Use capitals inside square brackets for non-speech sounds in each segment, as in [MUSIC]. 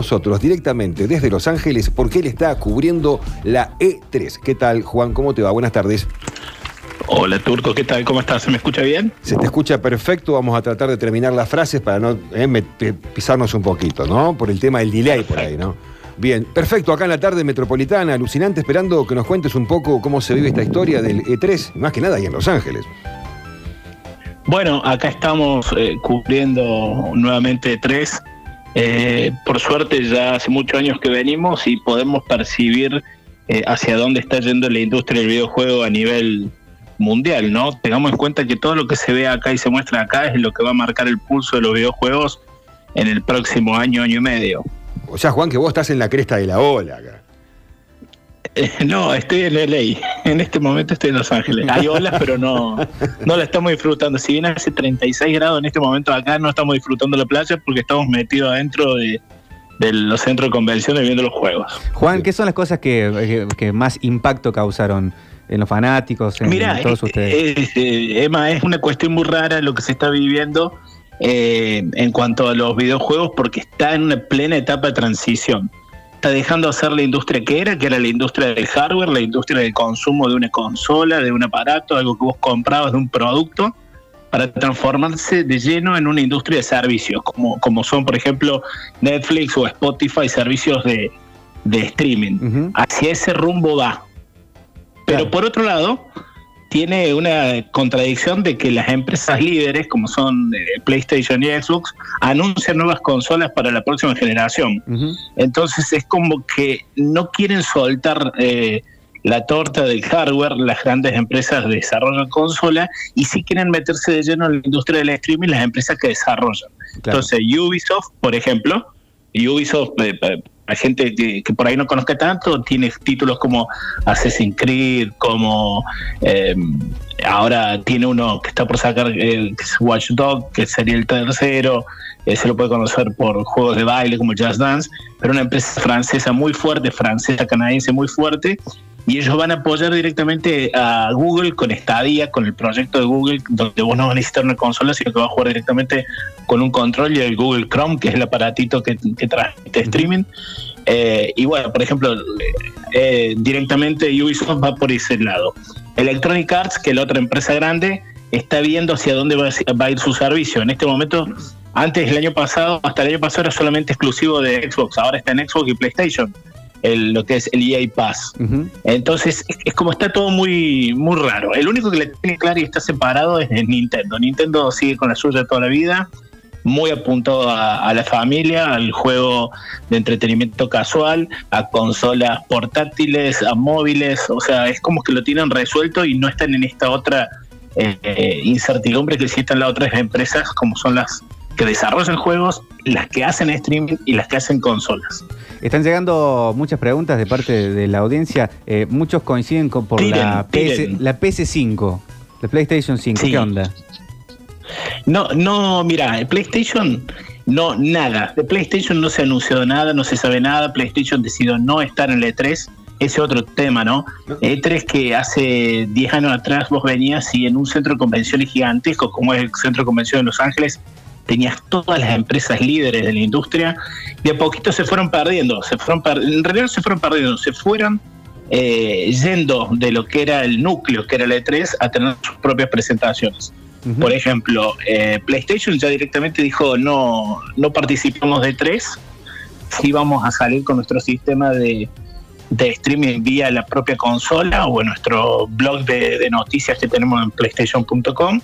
nosotros directamente desde Los Ángeles porque él está cubriendo la E3. ¿Qué tal, Juan? ¿Cómo te va? Buenas tardes. Hola Turco, ¿qué tal? ¿Cómo estás? ¿Se me escucha bien? Se te escucha perfecto, vamos a tratar de terminar las frases para no eh, pisarnos un poquito, ¿no? Por el tema del delay por ahí, ¿no? Bien, perfecto, acá en la tarde metropolitana, alucinante, esperando que nos cuentes un poco cómo se vive esta historia del E3, más que nada ahí en Los Ángeles. Bueno, acá estamos eh, cubriendo nuevamente E3. Eh, por suerte ya hace muchos años que venimos y podemos percibir hacia dónde está yendo la industria del videojuego a nivel mundial, ¿no? Tengamos en cuenta que todo lo que se ve acá y se muestra acá es lo que va a marcar el pulso de los videojuegos en el próximo año, año y medio. O sea, Juan, que vos estás en la cresta de la ola acá. Eh, [LAUGHS] no, estoy en LA. En este momento estoy en Los Ángeles. Hay olas, pero no, no la estamos disfrutando. Si bien hace 36 grados en este momento acá, no estamos disfrutando la playa porque estamos metidos adentro de, los centros de convenciones viendo los juegos. Juan, ¿qué son las cosas que, que más impacto causaron en los fanáticos, en, todos ustedes? Emma, es una cuestión muy rara lo que se está viviendo eh, en cuanto a los videojuegos porque está en una plena etapa de transición. Está dejando de ser la industria que era, que era la industria del hardware, la industria del consumo de una consola, de un aparato, algo que vos comprabas de un producto, para transformarse de lleno en una industria de servicios, como, como son, por ejemplo, Netflix o Spotify, servicios de, streaming. Hacia ese rumbo va. Pero por otro lado, tiene una contradicción de que las empresas líderes, como son eh, PlayStation y Xbox, anuncian nuevas consolas para la próxima generación. Entonces es como que no quieren soltar eh, la torta del hardware, las grandes empresas de desarrollo de consola, y sí quieren meterse de lleno en la industria del streaming las empresas que desarrollan. Entonces Ubisoft, por ejemplo, Ubisoft... Eh, hay gente que, por ahí no conozca tanto, tiene títulos como Assassin's Creed, como eh, ahora tiene uno que está por sacar, eh, que es Watch Dog, que sería el tercero, se lo puede conocer por juegos de baile como Just Dance, pero una empresa francesa muy fuerte, francesa, canadiense muy fuerte, y ellos van a apoyar directamente a Google con Stadia, con el proyecto de Google, donde vos no vas a necesitar una consola, sino que vas a jugar directamente con un control y el Google Chrome, que es el aparatito que, que transmite streaming. Eh, y bueno, por ejemplo, eh, directamente Ubisoft va por ese lado. Electronic Arts, que es la otra empresa grande, está viendo hacia dónde va a ir su servicio. En este momento, antes el año pasado, hasta el año pasado era solamente exclusivo de Xbox, ahora está en Xbox y PlayStation lo que es el EA Pass. Entonces, es, como está todo muy, muy raro. El único que le tiene claro y está separado es Nintendo. Nintendo sigue con la suya toda la vida, muy apuntado a, la familia, al juego de entretenimiento casual, a consolas portátiles, a móviles. O sea, es como que lo tienen resuelto y no están en esta otra eh, eh, incertidumbre que existen las otras empresas, como son las que desarrollan juegos, las que hacen streaming y las que hacen consolas. Están llegando muchas preguntas de parte de la audiencia. Eh, muchos coinciden con, por la, PS, la PS5, la PlayStation 5. ¿Qué onda? No, no, mira, PlayStation, no, nada. De PlayStation no se anunció nada, no se sabe nada. PlayStation decidió no estar en el E3. Ese otro tema, ¿no? E3 que hace 10 años atrás vos venías y en un centro de convenciones gigantesco como es el Centro de Convenciones de Los Ángeles, tenías todas las empresas líderes de la industria, y a poquito se fueron perdiendo, se fueron en realidad se fueron perdiendo, se fueron eh, yendo de lo que era el núcleo, que era el E3, a tener sus propias presentaciones. Por ejemplo, eh, PlayStation ya directamente dijo no, no participamos de E3, sí vamos a salir con nuestro sistema de, de streaming vía la propia consola o en nuestro blog de, de noticias que tenemos en playstation.com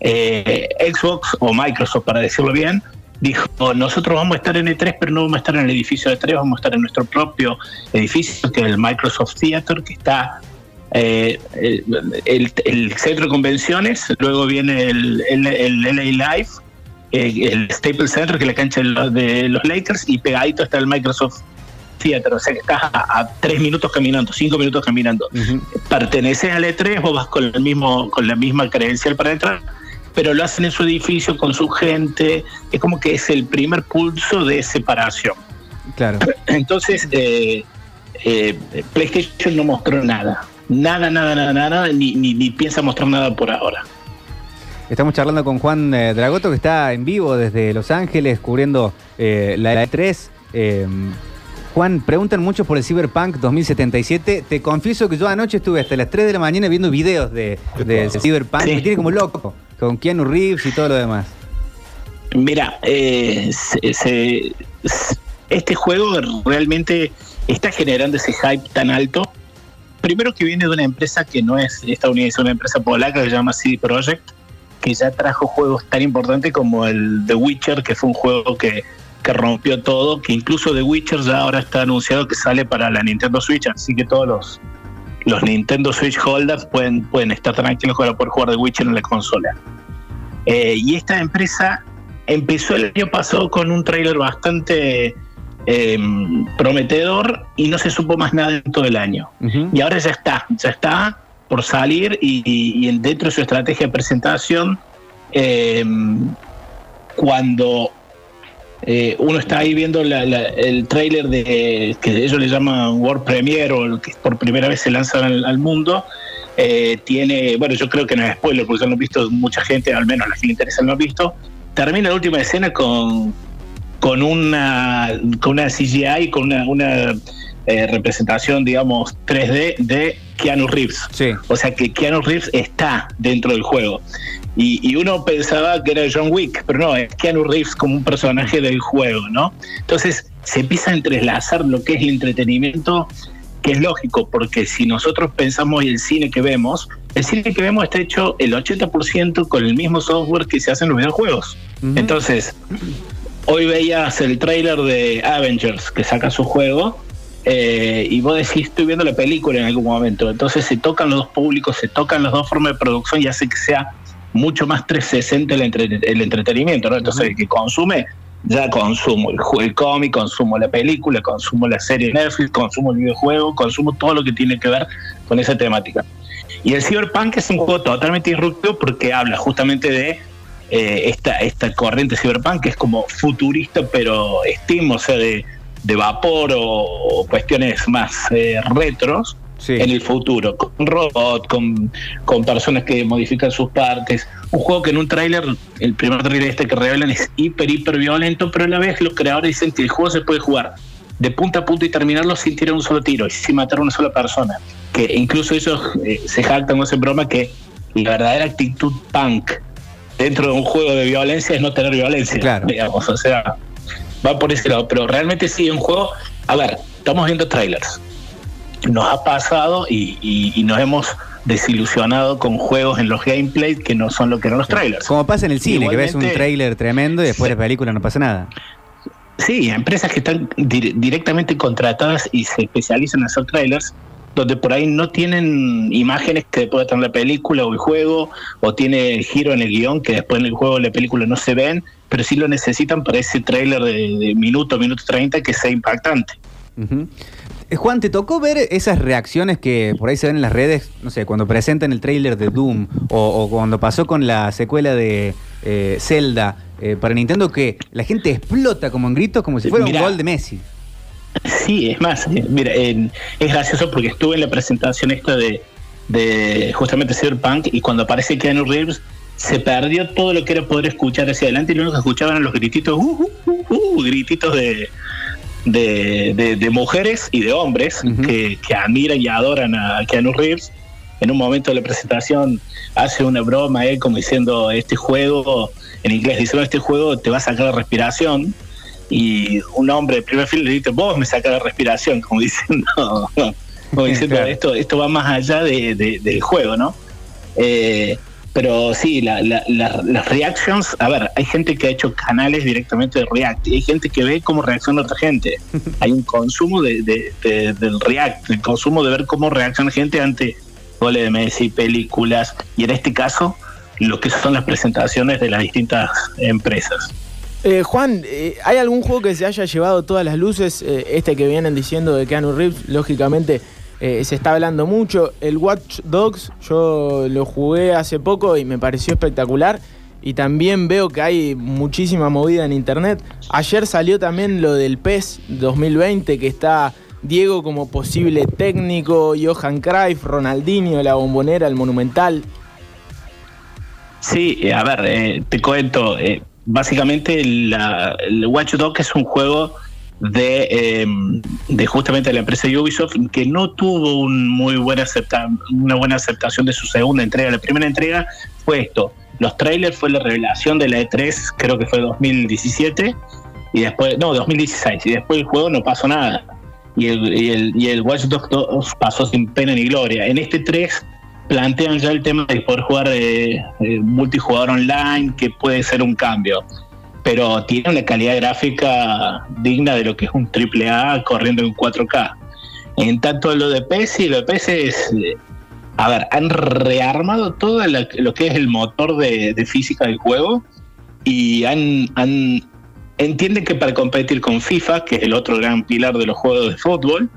eh, Xbox o Microsoft, para decirlo bien, dijo, nosotros vamos a estar en E3, pero no vamos a estar en el edificio de E3, vamos a estar en nuestro propio edificio, que es el Microsoft Theater, que está eh, el, centro de convenciones, luego viene el, el, LA Live, eh, el Staples Center, que es la cancha de los Lakers, y pegadito está el Microsoft Theater, o sea que estás a, tres minutos caminando, cinco minutos caminando. Perteneces al E3 o vas con el mismo, con la misma credencial para entrar pero lo hacen en su edificio con su gente, es como que es el primer pulso de separación. Claro. [CLEARS THROAT] Entonces, eh, eh, PlayStation no mostró nada, nada, nada, nada, nada, ni, ni, piensa mostrar nada por ahora. Estamos charlando con Juan eh, Dragoto, que está en vivo desde Los Ángeles, cubriendo la E3. Em, Juan, preguntan mucho por el Cyberpunk 2077. Te confieso que yo anoche estuve hasta las 3 de la mañana viendo videos de, Cyberpunk. Me tiene como loco, con Keanu Reeves y todo lo demás. Mira, eh, este juego realmente está generando ese hype tan alto. Primero que viene de una empresa que no es estadounidense, una empresa polaca que se llama CD Projekt, que ya trajo juegos tan importantes como el The Witcher, que fue un juego que, que rompió todo, que incluso The Witcher ya ahora está anunciado que sale para la Nintendo Switch, así que todos los, los Nintendo Switch holders pueden, pueden estar tranquilos para poder jugar The Witcher en la consola. Eh, y esta empresa empezó el año pasado con un trailer bastante em, prometedor y no se supo más nada en todo el año. Y ahora ya está, ya está por salir y, dentro de su estrategia de presentación, em, cuando eh, uno está ahí viendo el trailer de que ellos le llaman World Premiere o el que por primera vez se lanzan al, mundo, eh, tiene, bueno, yo creo que no es spoiler porque lo han visto mucha gente, al menos a las que le interesa lo han visto, termina la última escena con, con, una, con una CGI, con una, eh, representación, digamos, 3D de Keanu Reeves. O sea que Keanu Reeves está dentro del juego. Y, uno pensaba que era John Wick, pero no, es Keanu Reeves como un personaje del juego, ¿no? Entonces se empieza a entrelazar lo que es el entretenimiento, que es lógico, porque si nosotros pensamos en el cine que vemos, el cine que vemos está hecho el 80% con el mismo software que se hace en los videojuegos. Entonces, hoy veías el trailer de Avengers que saca su juego eh, y vos decís, estoy viendo la película en algún momento. Entonces se tocan los dos públicos, se tocan las dos formas de producción y hace que sea mucho más 360 el, el entretenimiento. ¿no? Entonces, el que consume, ya consumo el, el cómic, consumo la película, consumo la serie Netflix, consumo el videojuego, consumo todo lo que tiene que ver con esa temática. Y el Cyberpunk es un juego totalmente disruptivo porque habla justamente de eh, esta, esta corriente Cyberpunk que es como futurista, pero Steam, o sea, de, vapor o, cuestiones más eh, retros en el futuro, con robots, con, con personas que modifican sus partes. Un juego que en un tráiler, el primer tráiler este que revelan es hiper, hiper violento, pero a la vez los creadores dicen que el juego se puede jugar de punta a punta y terminarlo sin tirar un solo tiro y sin matar a una sola persona. Que incluso ellos eh, se jactan no hacen broma que la verdadera actitud punk dentro de un juego de violencia es no tener violencia. Claro. Digamos, o sea, va por ese lado. Pero realmente sí, un juego. A ver, estamos viendo trailers. Nos ha pasado y, nos hemos desilusionado con juegos en los gameplays que no son lo que eran los trailers. Como pasa en el cine, que ves un trailer tremendo y después de la película no pasa nada. Sí, empresas que están directamente contratadas y se especializan en hacer trailers, donde por ahí no tienen imágenes que pueda tener la película o el juego, o tiene giro en el guion que después en el juego o la película no se ven, pero sí lo necesitan para ese trailer de, minuto, minuto 30 que sea impactante. Juan, ¿te tocó ver esas reacciones que por ahí se ven en las redes, no sé, cuando presentan el trailer de Doom o, cuando pasó con la secuela de eh, Zelda eh, para Nintendo que la gente explota como en gritos como si fuera un gol de Messi? Sí, es más, mira, es gracioso porque estuve en la presentación esta de, de justamente Cyberpunk y cuando aparece Keanu Reeves se perdió todo lo que era poder escuchar hacia adelante y lo único que escuchaban eran los grititos, uh, uh, uh, grititos de, de, mujeres y de hombres que, admiran y adoran a Keanu Reeves. En un momento de la presentación hace una broma él como diciendo, este juego, en inglés dice, este juego te va a sacar la respiración. Y un hombre de primer fila le dice, vos me sacas la respiración, como [LAUGHS] diciendo, como diciendo esto, esto va más allá de, del juego, ¿no? Eh, pero sí, las reactions, a ver, hay gente que ha hecho canales directamente de React y hay gente que ve cómo reacciona otra gente. [LAUGHS] Hay un consumo de, del React, el consumo de ver cómo reacciona gente ante goles de Messi, películas y en este caso lo que son las presentaciones de las distintas empresas. Eh, Juan, eh, ¿hay algún juego que se haya llevado todas las luces? Eh, este que vienen diciendo de Keanu Reeves, lógicamente eh, se está hablando mucho. El Watch Dogs, yo lo jugué hace poco y me pareció espectacular. Y también veo que hay muchísima movida en internet. Ayer salió también lo del PES 2020, que está Diego como posible técnico, Johan Cruyff, Ronaldinho, la bombonera, el monumental. Sí, eh, a ver, eh, te cuento. básicamente, el Watch Dogs es un juego de, eh, de justamente la empresa Ubisoft, que no tuvo un muy buena acepta una buena aceptación de su segunda entrega. La primera entrega fue esto. Los trailers fue la revelación de la E3, creo que fue 2017, y después, no, 2016, y después el juego no pasó nada. Y el, y el, y el Watch Dogs 2 pasó sin pena ni gloria. En este 3 plantean ya el tema de poder jugar de, multijugador online, que puede ser un cambio. Pero tiene una calidad gráfica digna de lo que es un AAA corriendo en 4K. En tanto lo de PC, lo de PC es. A ver, han rearmado todo lo que es el motor de, física del juego y han, han entienden que para competir con FIFA, que es el otro gran pilar de los juegos de fútbol,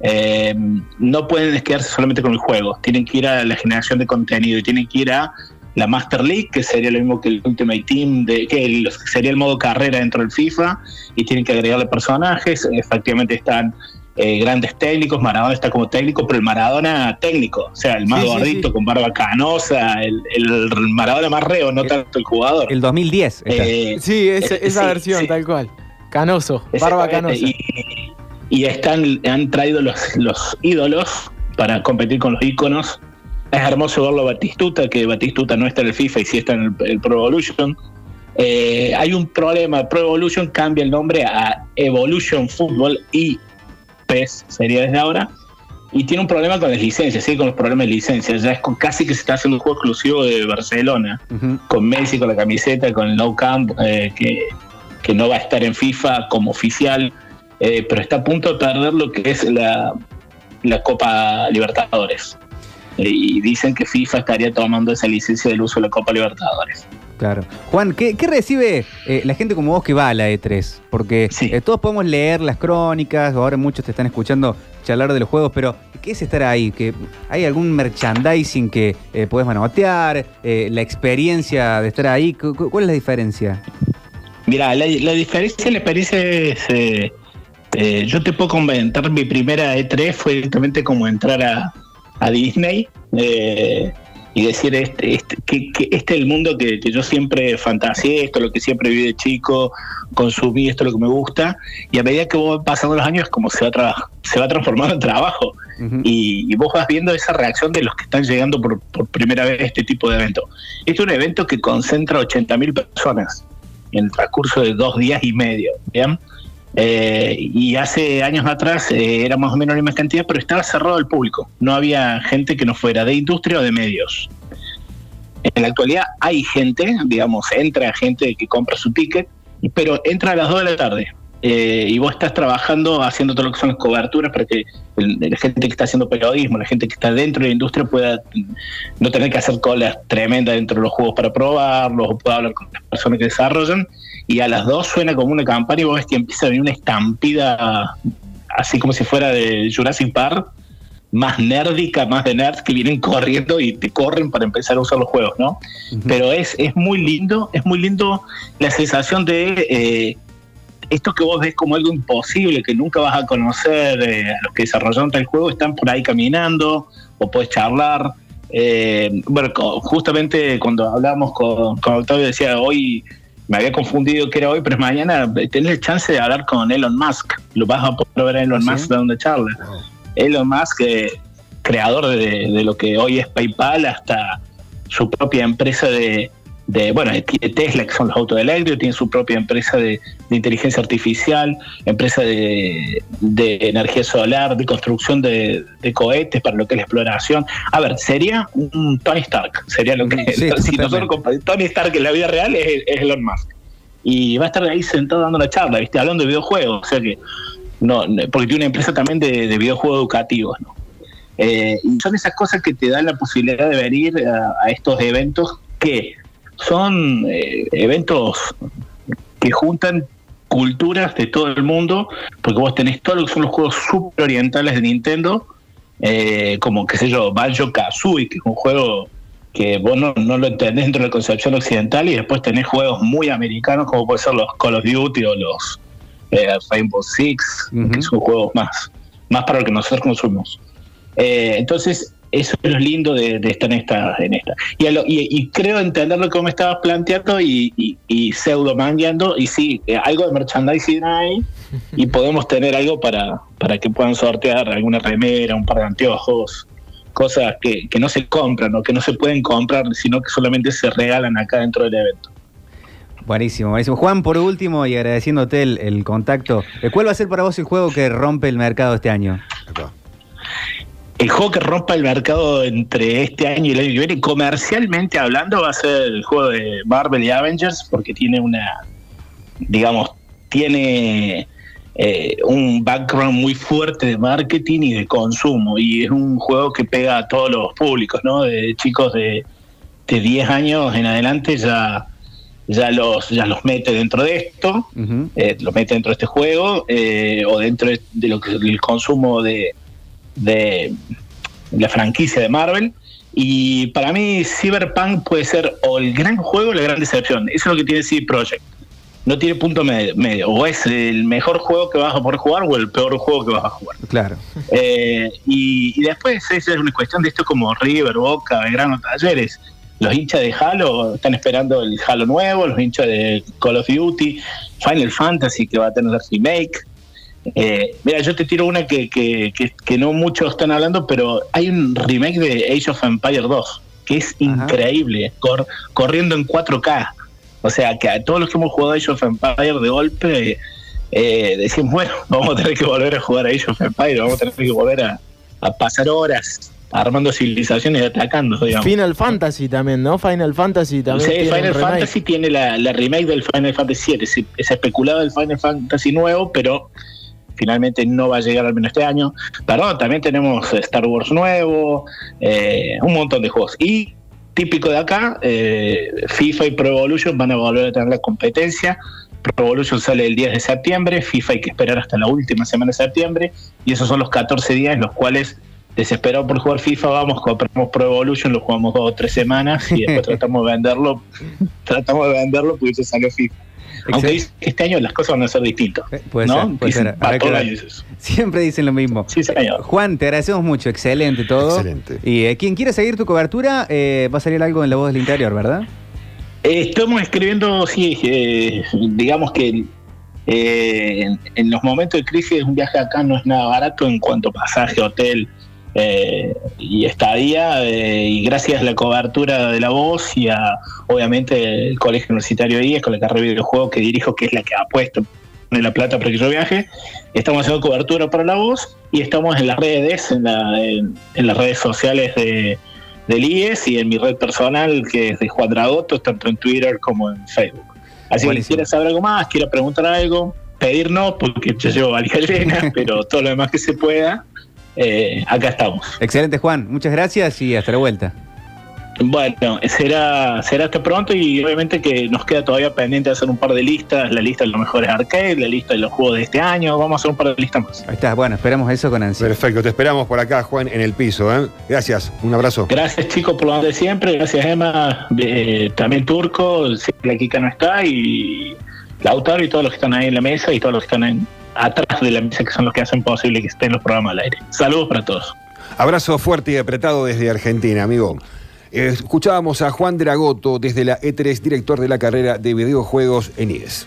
eh, no pueden quedarse solamente con el juego, tienen que ir a la generación de contenido y tienen que ir a la Master League, que sería lo mismo que el Ultimate Team, de, que sería el modo carrera dentro del FIFA, y tienen que agregarle personajes, efectivamente están eh, grandes técnicos, Maradona está como técnico, pero el Maradona técnico, o sea, el más gordito, con barba canosa, el, Maradona más reo, no tanto el jugador. El 2010. Eh, sí, esa versión, tal cual. Canoso, barba canosa. Y, y están, han traído los, los ídolos para competir con los íconos. Es hermoso verlo a Batistuta, que Batistuta no está en el FIFA y sí está en el, Pro Evolution. Eh, hay un problema, Pro Evolution cambia el nombre a Evolution Football y PES sería desde ahora. Y tiene un problema con las licencias, sí, con los problemas de licencias. Ya es con, casi que se está haciendo un juego exclusivo de Barcelona, con Messi, con la camiseta, con el No Camp, eh, que, que no va a estar en FIFA como oficial. Eh, pero está a punto de perder lo que es la, Copa Libertadores. Eh, y dicen que FIFA estaría tomando esa licencia del uso de la Copa Libertadores. Claro. Juan, ¿qué, recibe eh, la gente como vos que va a la E3? Porque todos podemos leer las crónicas, ahora muchos te están escuchando charlar de los juegos, pero ¿qué es estar ahí? ¿Que ¿Hay algún merchandising que puedes manotear? ¿La experiencia de estar ahí? ¿Cuál es la diferencia? Mira, la, diferencia, la experiencia es eh, yo te puedo comentar, mi primera E3 fue directamente como entrar a, Disney eh, y decir, este, este, que, este es el mundo que, yo siempre fantaseé, esto es lo que siempre viví de chico, consumí, esto es lo que me gusta, y a medida que vos pasando los años, como se va, se va transformando en trabajo, y, vos vas viendo esa reacción de los que están llegando por, por primera vez a este tipo de evento. Este es un evento que concentra 80.000 personas en el transcurso de dos días y medio, ¿bien? Eh, y hace años atrás eh, era más o menos la misma cantidad, pero estaba cerrado al público. No había gente que no fuera de industria o de medios. En la actualidad hay gente, digamos, entra gente que compra su ticket, pero entra a las 2 de la tarde. Eh, y vos estás trabajando haciendo todo lo que son las coberturas para que la gente que está haciendo periodismo, la gente que está dentro de la industria pueda no tener que hacer colas tremendas dentro de los juegos para probarlos o pueda hablar con las personas que desarrollan y a las dos suena como una campana y vos ves que empieza a venir una estampida así como si fuera de Jurassic Park, más nerdica, más de nerds que vienen corriendo y te corren para empezar a usar los juegos, ¿no? Pero es, es muy lindo, es muy lindo la sensación de eh, esto que vos ves como algo imposible, que nunca vas a conocer, eh, a los que desarrollaron tal juego están por ahí caminando o puedes charlar. Eh, bueno, justamente cuando hablábamos con, con Octavio decía, hoy me había confundido que era hoy, pero mañana tenés la chance de hablar con Elon Musk. Lo vas a poder ver a Elon ¿Ah, Musk dando charla. Elon Musk, eh, creador de, lo que hoy es PayPal, hasta su propia empresa de, de, bueno, tiene Tesla, que son los autos eléctricos, tiene su propia empresa de, inteligencia artificial, empresa de, energía solar, de construcción de, cohetes para lo que es la exploración. A ver, sería un Tony Stark, sería lo que... [LAUGHS] si nosotros Tony Stark en la vida real es, Elon Musk. Y va a estar ahí sentado dando la charla, ¿viste? hablando de videojuegos, o sea que... No, porque tiene una empresa también de, videojuegos educativos, ¿no? Eh, y son esas cosas que te dan la posibilidad de venir a estos eventos que son eh, eventos que juntan culturas de todo el mundo, porque vos tenés todo lo que son los juegos super orientales de Nintendo, eh, como, qué sé yo, Banjo Kazooie, que es un juego que vos no, lo entendés dentro de la concepción occidental, y después tenés juegos muy americanos, como puede ser los Call of Duty o los eh, Rainbow Six, que son juegos más, más para lo que nosotros consumimos. entonces, eso es lo lindo de, de estar en esta. En esta. Y, a lo- y, y creo entender lo que me estabas planteando y, y, y pseudo mangueando. Y sí, eh, algo de merchandising hay [LAUGHS] y podemos tener algo para, para que puedan sortear alguna remera, un par de anteojos, cosas que, que no se compran o que no se pueden comprar, sino que solamente se regalan acá dentro del evento. Buenísimo, buenísimo. Juan, por último, y agradeciéndote el, el contacto, ¿cuál va a ser para vos el juego que rompe el mercado este año? Acá. El juego que rompa el mercado entre este año y el año que viene, comercialmente hablando, va a ser el juego de Marvel y Avengers, porque tiene una, digamos, tiene eh, un background muy fuerte de marketing y de consumo, y es un juego que pega a todos los públicos, ¿no? De chicos de, de 10 años en adelante ya, ya, los, ya los mete dentro de esto Ujú. eh, lo mete dentro de este juego eh, o dentro de, de lo que del consumo de, de la franquicia de Marvel. Y para mí Cyberpunk puede ser o el gran juego o la gran decepción. Eso es lo que tiene CD Projekt. No tiene punto medio, medio. O es el mejor juego que vas a poder jugar o el peor juego que vas a jugar. Claro. Eh, y, y después esa es una cuestión de esto como River, Boca, Belgrano, Talleres. Los hinchas de Halo están esperando el Halo nuevo, los hinchas de Call of Duty, Final Fantasy que va a tener remake. Eh, mira, yo te tiro una que, que, que, que no muchos están hablando, pero hay un remake de Age of Empire 2 que es increíble, cor- corriendo en 4K. O sea, que a todos los que hemos jugado Age of Empire de golpe, eh, decimos, bueno, [LAUGHS] vamos a tener que volver a jugar a Age of Empire, vamos a tener que volver a, a pasar horas armando civilizaciones y atacando, digamos. Final Fantasy también, ¿no? Final Fantasy también. Sí, tiene un Final. Fantasy tiene la, la remake del Final Fantasy VII. Se, se especulaba el Final Fantasy nuevo, pero finalmente no va a llegar al menos este año. Perdón, también tenemos Star Wars nuevo, eh, un montón de juegos. Y típico de acá, eh, FIFA y Pro Evolution van a volver a tener la competencia. Pro Evolution sale el 10 de septiembre, FIFA hay que esperar hasta la última semana de septiembre, y esos son los 14 días en los cuales desesperado por jugar FIFA, vamos, compramos Pro Evolution, lo jugamos dos o tres semanas y después [LAUGHS] tratamos de venderlo, tratamos de venderlo porque se salió FIFA. Aunque dice que este año las cosas van a ser distintas. Eh, Puede ¿no? ser, puede Dicen, ser. para eso. Siempre dicen lo mismo. Sí, señor. Juan, te agradecemos mucho, excelente todo. Excelente. Y eh, quien quiera seguir tu cobertura, eh, va a salir algo en la voz del interior, ¿verdad? Eh, estamos escribiendo, sí, eh, digamos que eh, en, en los momentos de crisis un viaje acá no es nada barato en cuanto a pasaje, hotel eh, y estadía, eh, y gracias a la cobertura de la voz y a, obviamente, el Colegio Universitario IES con la carrera de videojuegos que dirijo, que es la que ha puesto pone la plata para que yo viaje, estamos haciendo cobertura para la voz y estamos en las redes, en, la- en- en las redes sociales de, del IES y en mi red personal que es de Juan Dragoto, tanto en Twitter como en Facebook. Así que si quieres saber algo más, quieres preguntar algo, pedir no, porque yo llevo valija [LAUGHS] llena, pero todo lo demás que se pueda, eh, acá estamos. Excelente, Juan. Muchas gracias y hasta la vuelta. Bueno, será, será hasta pronto y obviamente que nos queda todavía pendiente hacer un par de listas, la lista de los mejores arcades, la lista de los juegos de este año, vamos a hacer un par de listas más. Ahí está. Bueno, esperamos eso con ansia. Perfecto, te esperamos por acá, Juan, en el piso. ¿eh? Gracias, un abrazo. Gracias chicos por lo de siempre, gracias Emma, eh, también Turco, la Kika no está, y Lautaro y todos los que están ahí en la mesa y todos los que están en- atrás de la mesa que son los que hacen posible que estén los programas al aire. Saludos para todos. Abrazo fuerte y apretado desde Argentina, amigo. Eh, Escuchábamos a Juan Dragoto desde la E3, director de la carrera de videojuegos en IES.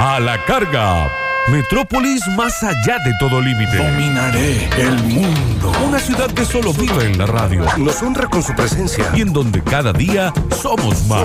A la carga. Metrópolis más allá de todo límite. Dominaré el mundo. Una ciudad que solo vive en la radio Nos honra con su presencia. y en donde cada día somos más.